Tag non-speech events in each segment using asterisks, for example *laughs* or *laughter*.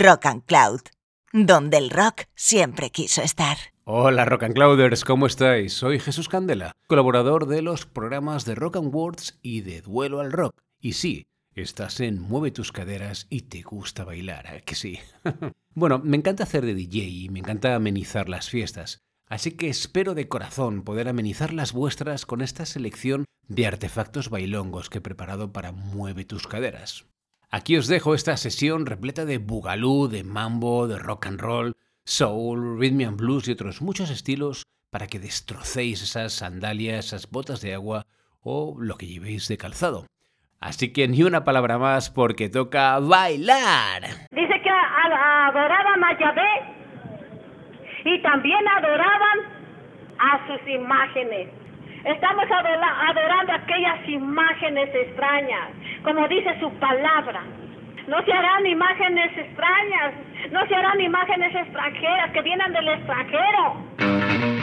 Rock and Cloud, donde el rock siempre quiso estar. Hola Rock and Clouders, ¿cómo estáis? Soy Jesús Candela, colaborador de los programas de Rock and Words y de Duelo al Rock. Y sí, estás en Mueve tus caderas y te gusta bailar, que sí? *laughs* bueno, me encanta hacer de DJ y me encanta amenizar las fiestas. Así que espero de corazón poder amenizar las vuestras con esta selección de artefactos bailongos que he preparado para Mueve tus caderas. Aquí os dejo esta sesión repleta de bugalú, de mambo, de rock and roll, soul, rhythm and blues y otros muchos estilos para que destrocéis esas sandalias, esas botas de agua o lo que llevéis de calzado. Así que ni una palabra más porque toca bailar. Dice que adoraban a Yahvé y también adoraban a sus imágenes. Estamos adorando aquellas imágenes extrañas, como dice su palabra. No se harán imágenes extrañas, no se harán imágenes extranjeras que vienen del extranjero.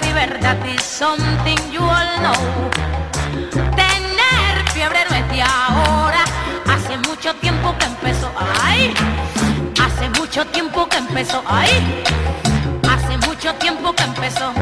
fever, that is something you all know. Tener fiebre no es de ahora, hace mucho tiempo que empezó, ay. Hace mucho tiempo que empezó, ay. Hace mucho tiempo que empezó.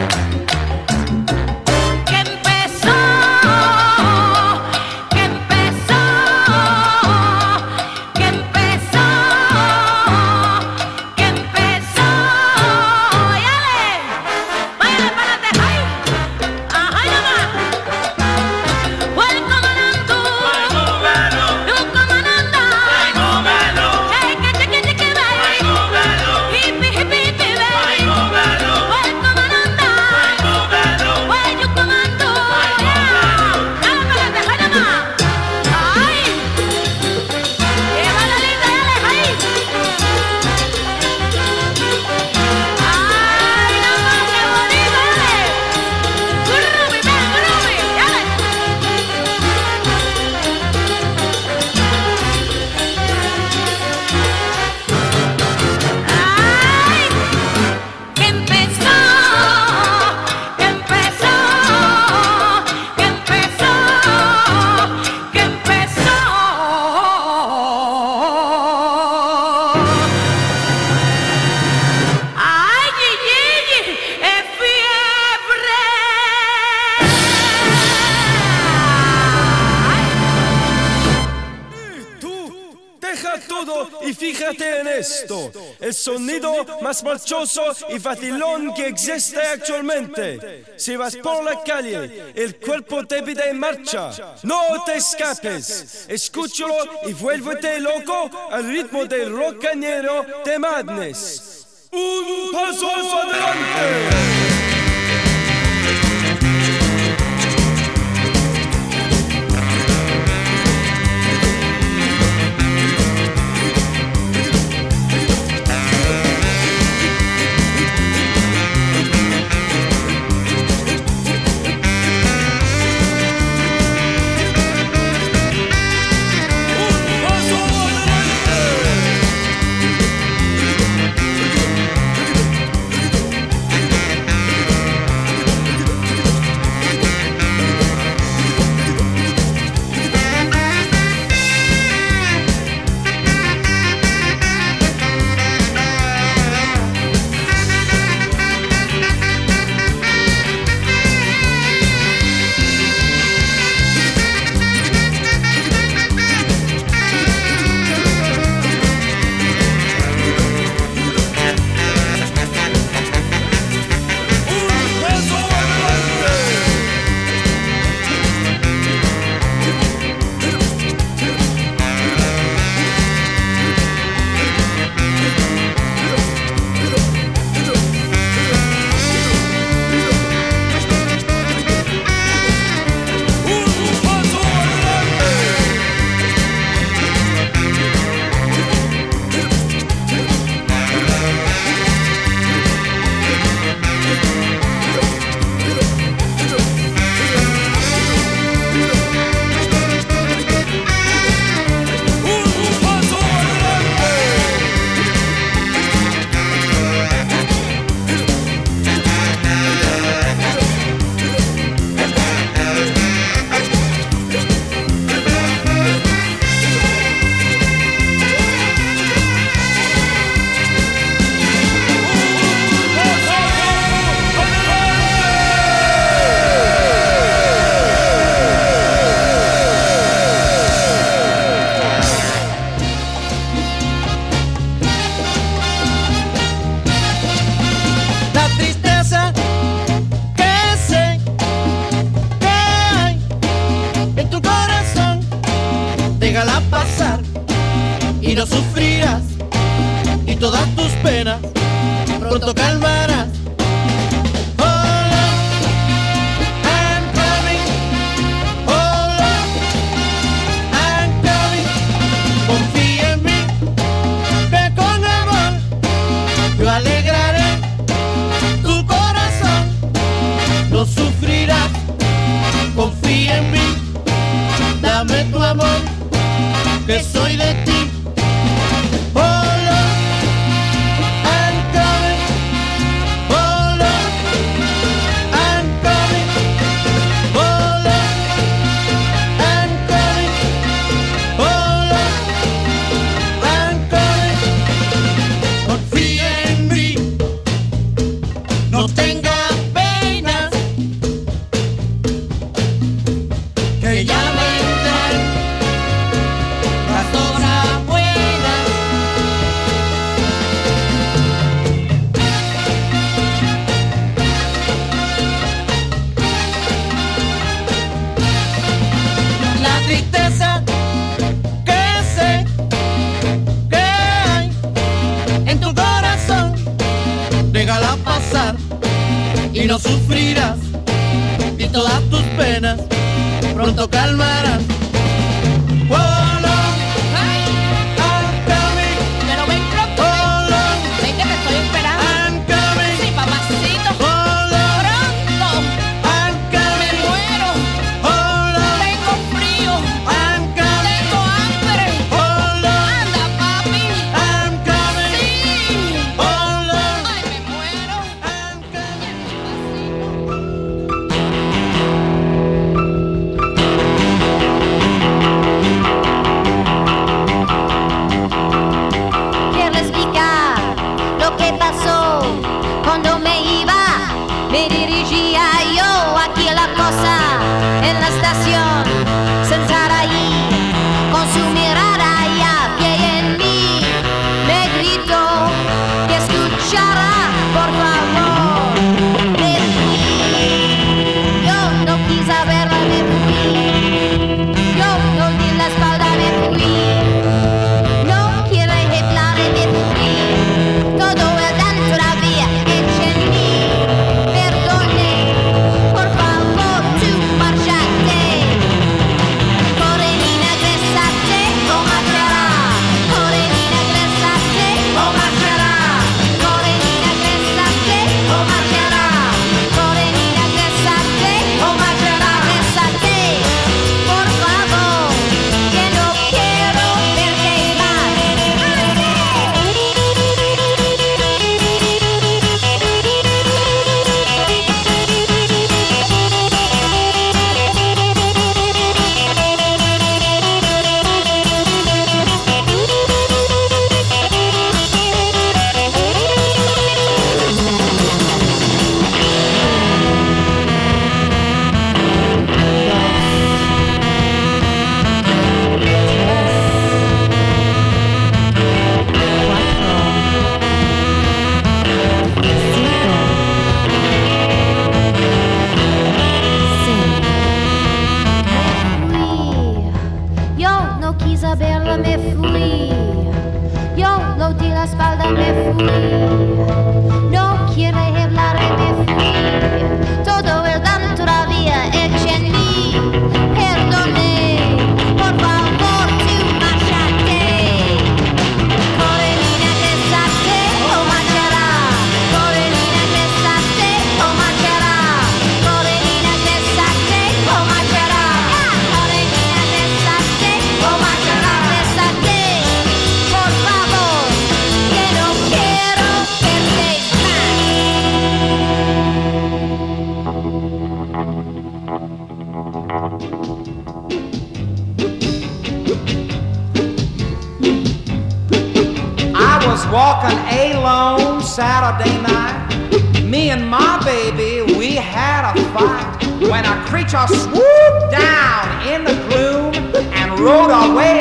más marchoso y facilón que existe actualmente. Si vas por la calle, el cuerpo te pide en marcha. No te escapes. Escúchalo y vuélvete loco al ritmo del rocanero de Madness. Un paso adelante. no sufrirás.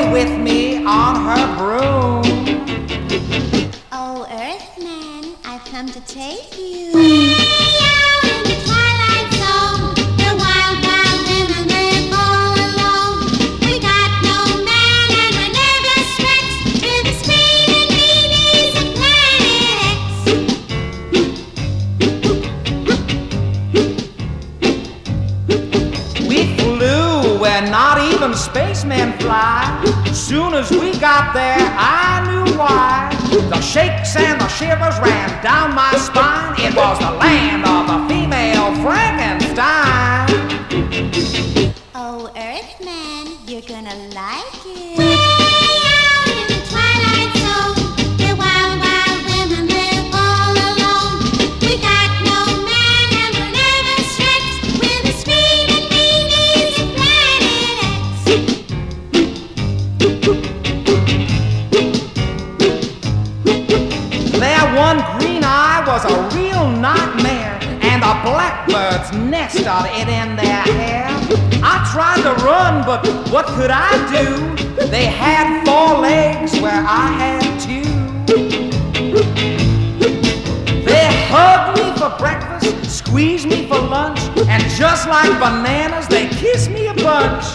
with me on her broom. Oh, Earthman, I've come to take you. Soon as we got there, I knew why. The shakes and the shivers ran down my spine. It was the land of the female Frankenstein. blackbird's nest started in their hair. I tried to run, but what could I do? They had four legs where I had two. They hugged me for breakfast, squeezed me for lunch, and just like bananas, they kissed me a bunch.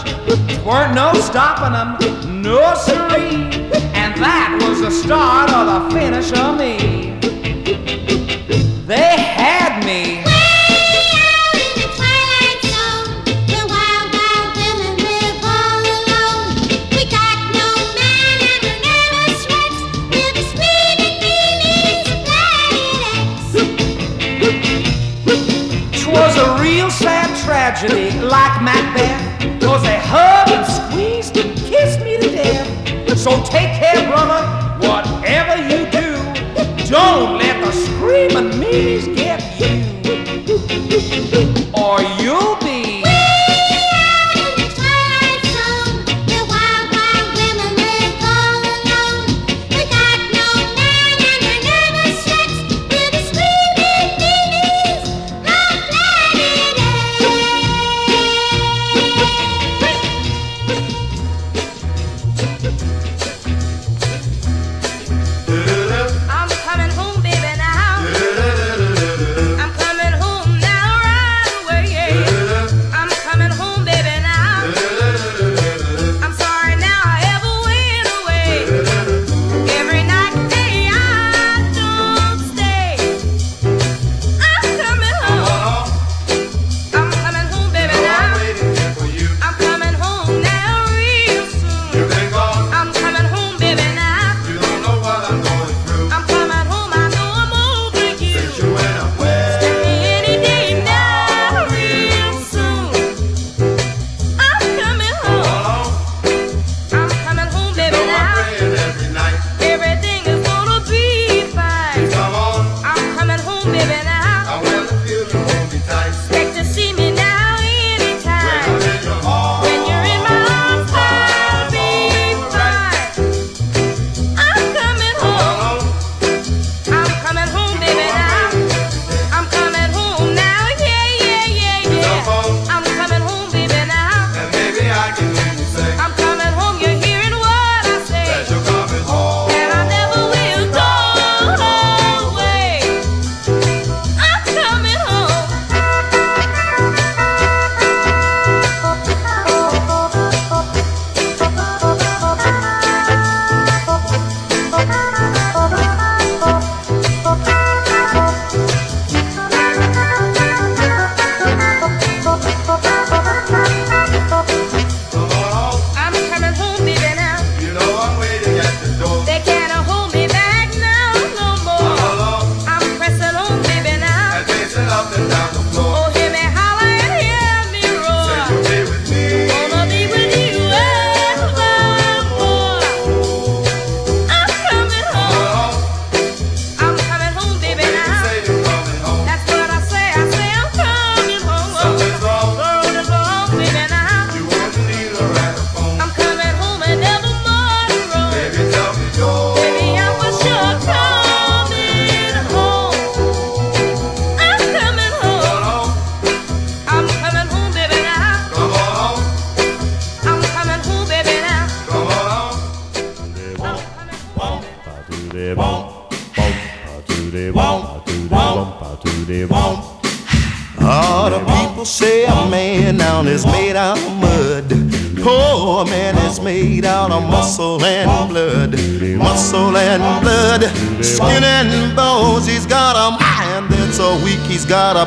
Weren't no stopping them, no siree. And that was the start or the finish of me. tragedy like Macbeth. Cause they hug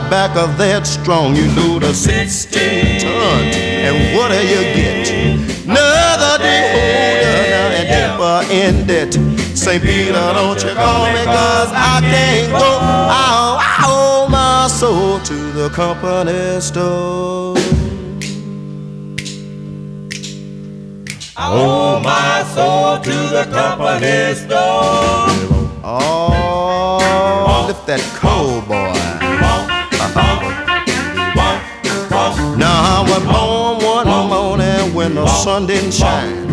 back of that strong. You know the 16 ton, and what do you get? Another day older and deeper in debt. St. Peter, don't you call me, cause I can't go. I owe, I owe my soul to the company store. I owe my soul to the company store. Oh, lift that cold, boy. I born one morning when the sun didn't shine.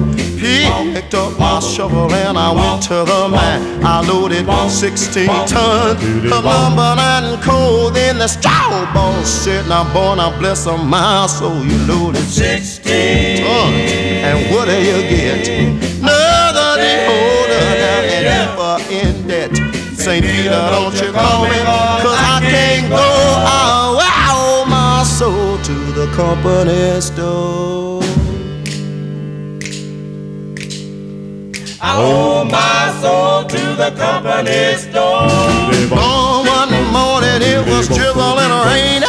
Picked up my shovel and I went to the mine. I loaded 16 tons of lumber and coal. Then the straw boss said, Now, boy, now bless a my soul. You loaded 16 tons. And what do you get? Another holder down and deeper in debt. St. Peter, don't you call me, cause I can't go. The company store. I owe my soul to the company store. Born one morning, it was drizzling rain.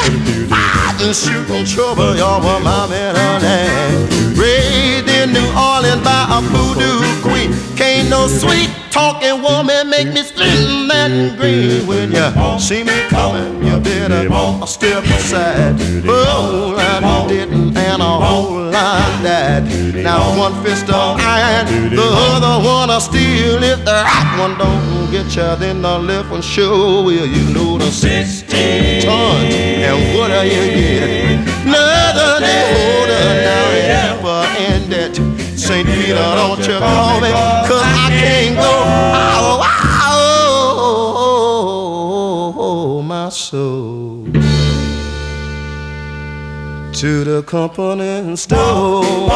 Fighting, shooting trouble, y'all were my middle name. Raised in New Orleans by a voodoo queen. Can't no sweet talking woman make me slim and green. When you see me coming, you better step aside. Oh, I didn't, and a whole lot died. Now one fist of iron, the other one of steel. If the right one don't get you, then the left one sure will. You know the 16 tons, and what do you get? Another day older now deeper in debt. St. Peter, don't you call me, cause I can't go. Oh, oh, oh, my soul to the company store.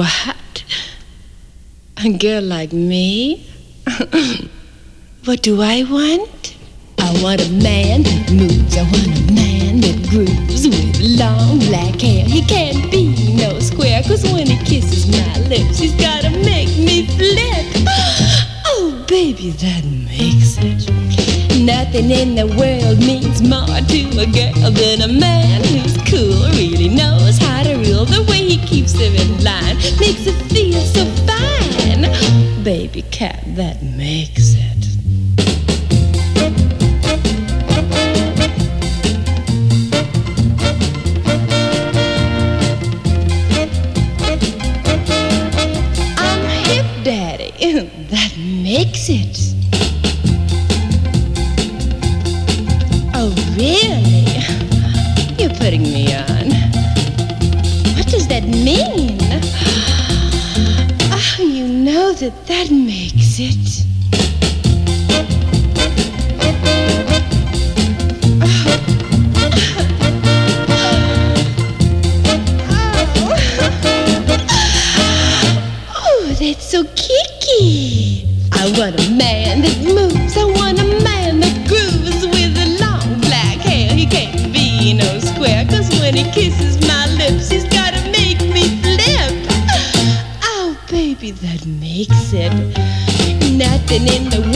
What? A girl like me? *coughs* what do I want? I want a man with moves. I want a man that grooves with long black hair. He can't be no square, cause when he kisses my lips, he's gotta make me flip. *gasps* Oh, baby, that makes it. Nothing in the world means more to a girl than a man who's cool, really knows the way he keeps them in line makes it feel so fine. Baby cat, that makes it. I'm hip, Daddy. *laughs* that makes it. A real. it? That makes it. Oh, that's so kicky. I want a man. makes it. Nothing in the world.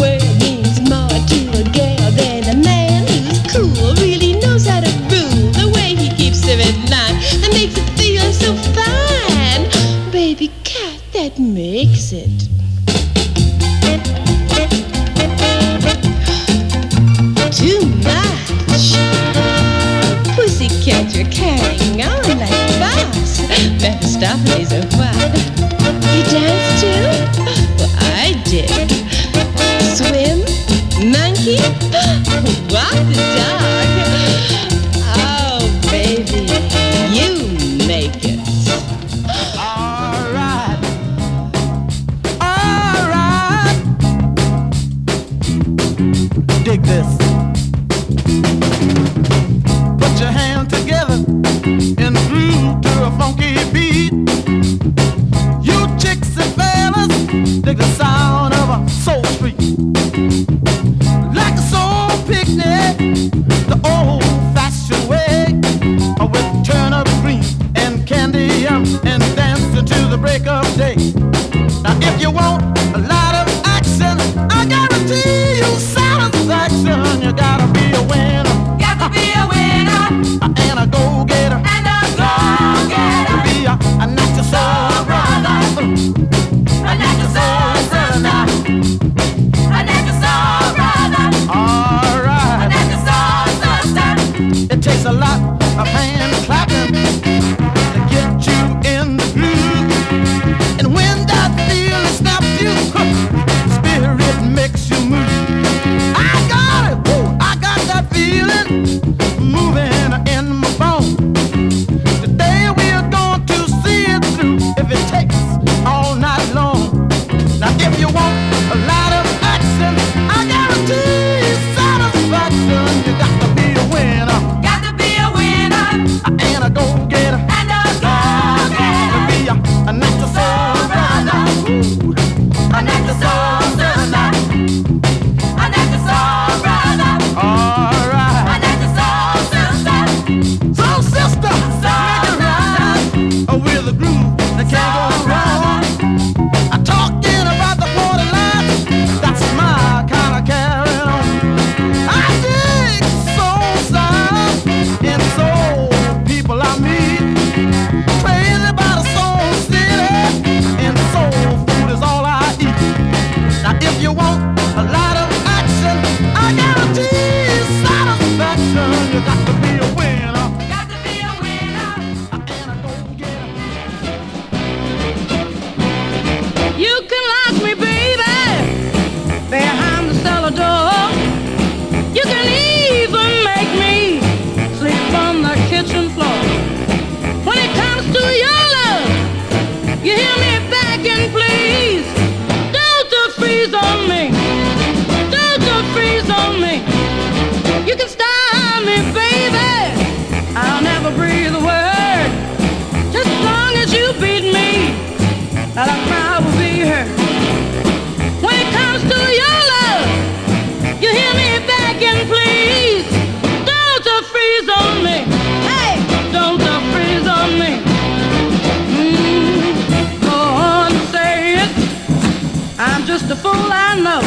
I.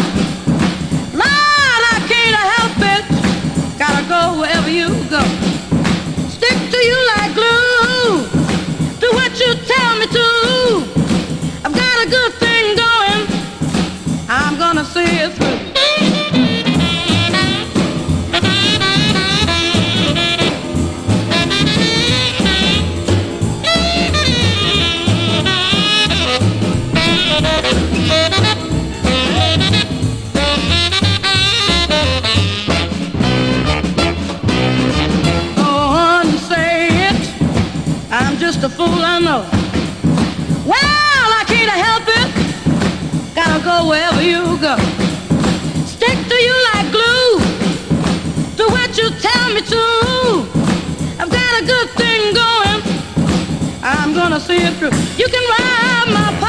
go wherever you go. Stick to you like glue. Do what you tell me to. I've got a good thing going. I'm gonna see it through. You can rob my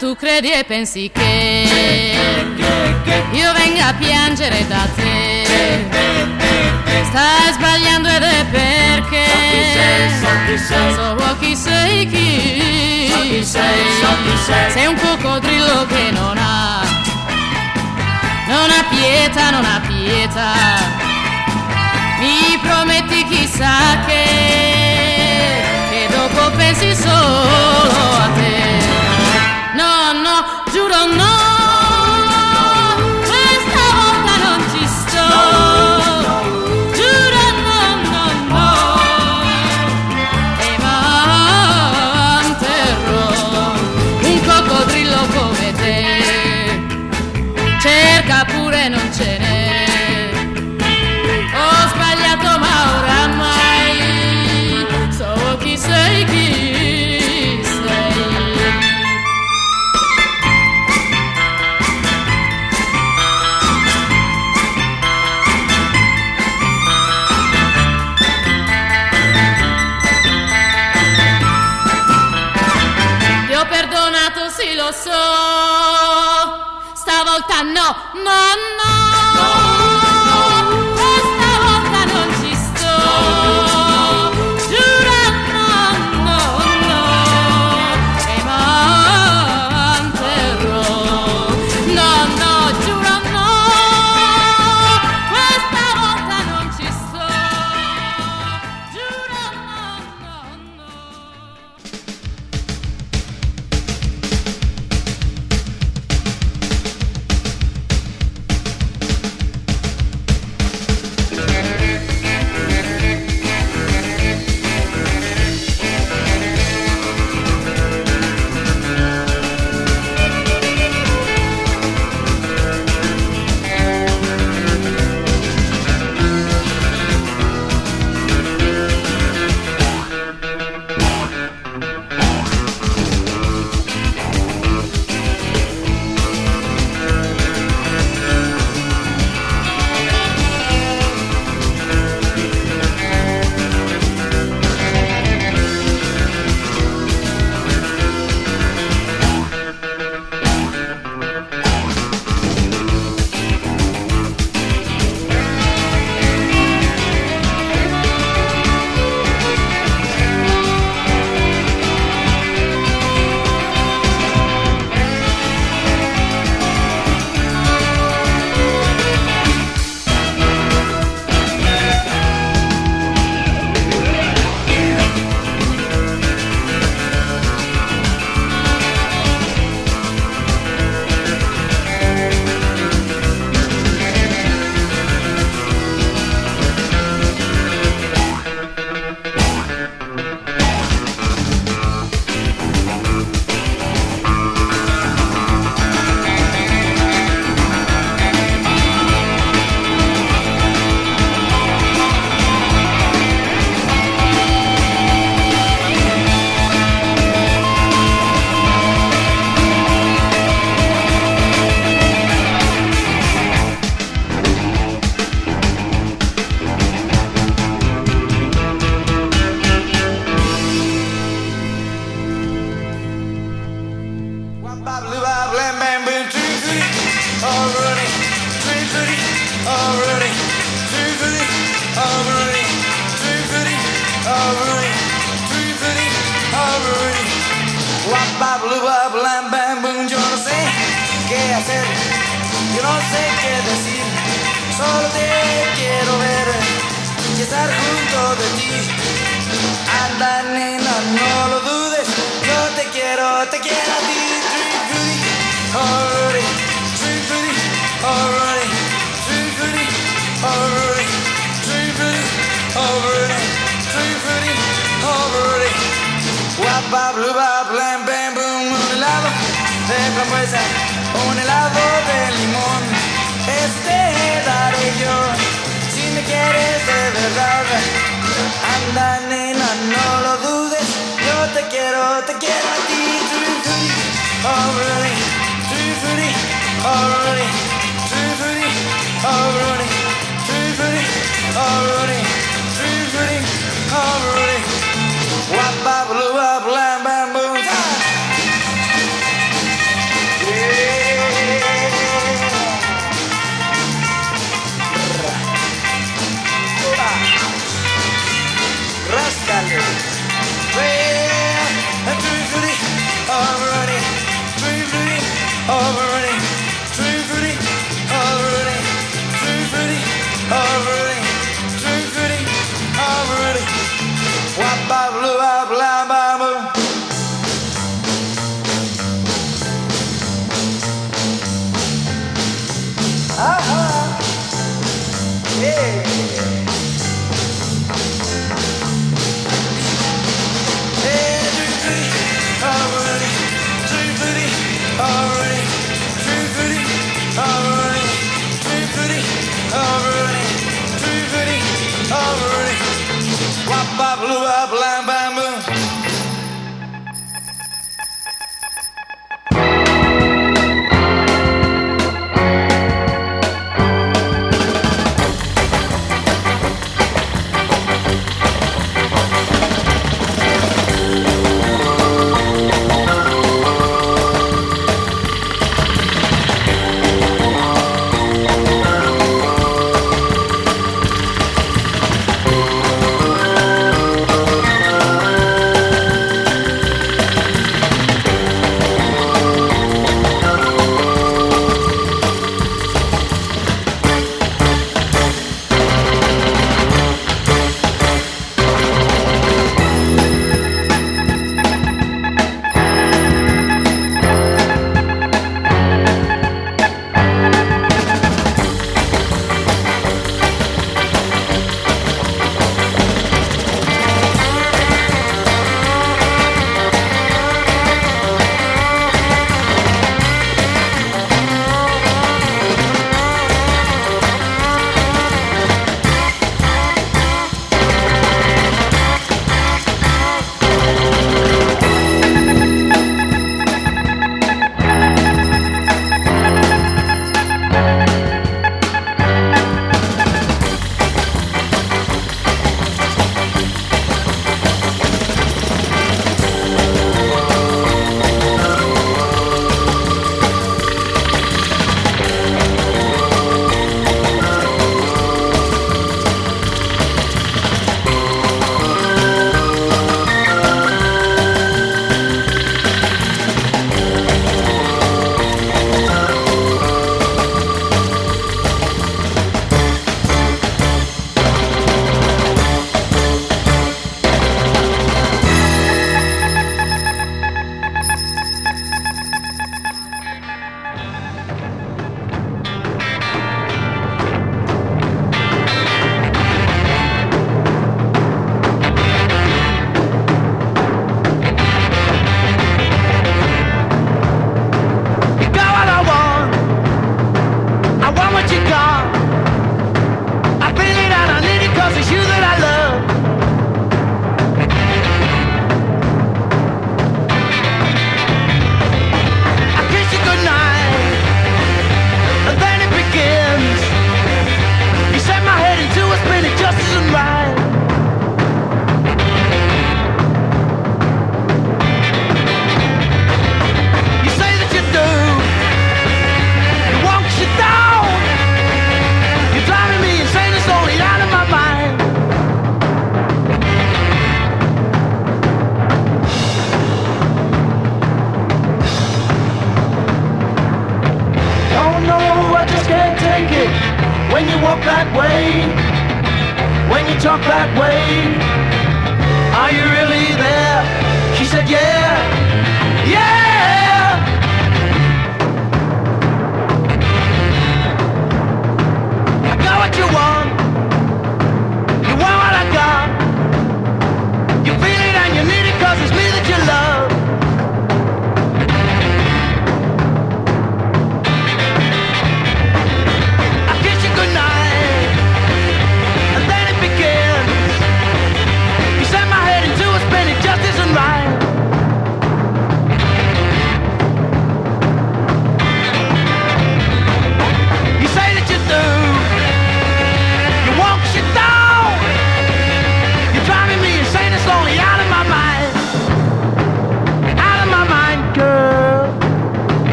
tu credi e pensi che io venga a piangere da te, stai sbagliando ed è perché so chi sei, chi sei. Sei un coccodrillo che non ha, non ha pietà, non ha pietà. Mi prometti chissà che, che dopo pensi solo a te. Giuro no. Yo no sé qué hacer, yo no sé qué decir, solo te quiero ver y estar junto de ti. Anda nena, no lo dudes, yo te quiero, te quiero a ti. Tree fruity, already, fruity, already, fruity, already, already, fruity, already. Blue, bap, lam, bam, boom, helado de frambuesa, un helado de limón. Este daré yo, si me quieres de verdad. Anda, nena, no lo dudes, yo te quiero, te quiero a ti. Tree fruity, already, tree fruity, fruity, already, tree fruity, already, tree fruity, already. Wap, bap, blue, bap, lam, oh Rudy, Rudy, oh Rudy, wop, wop, loo, wop, lamb,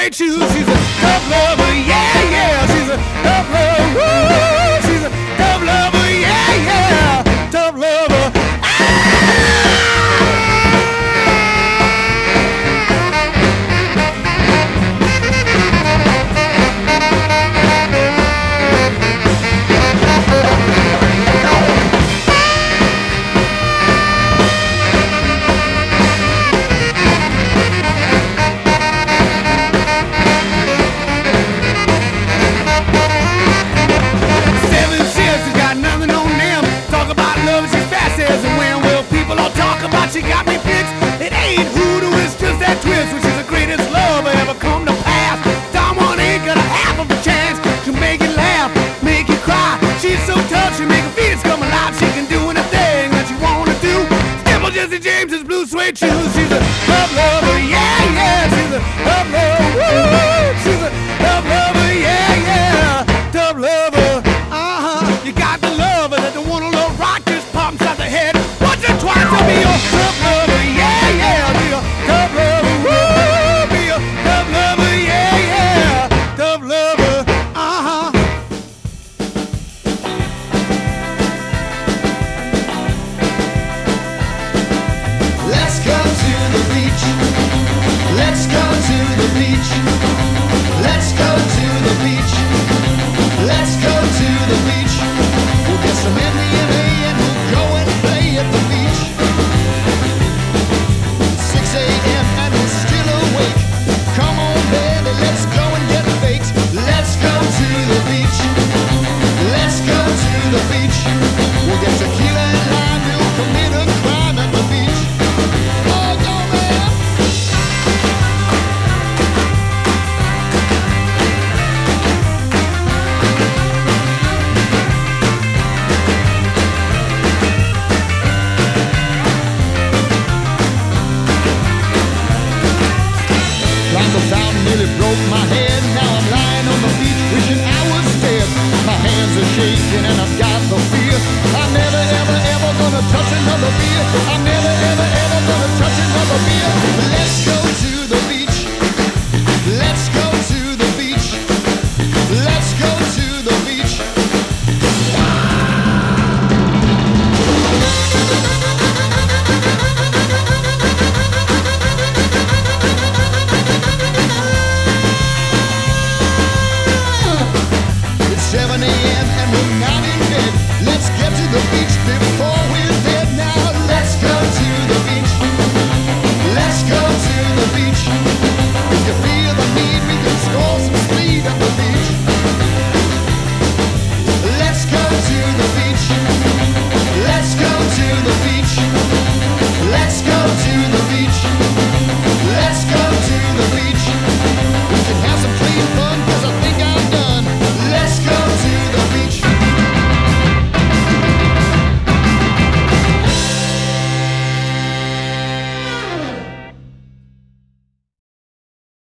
suede shoes. She's a tough lover, yeah,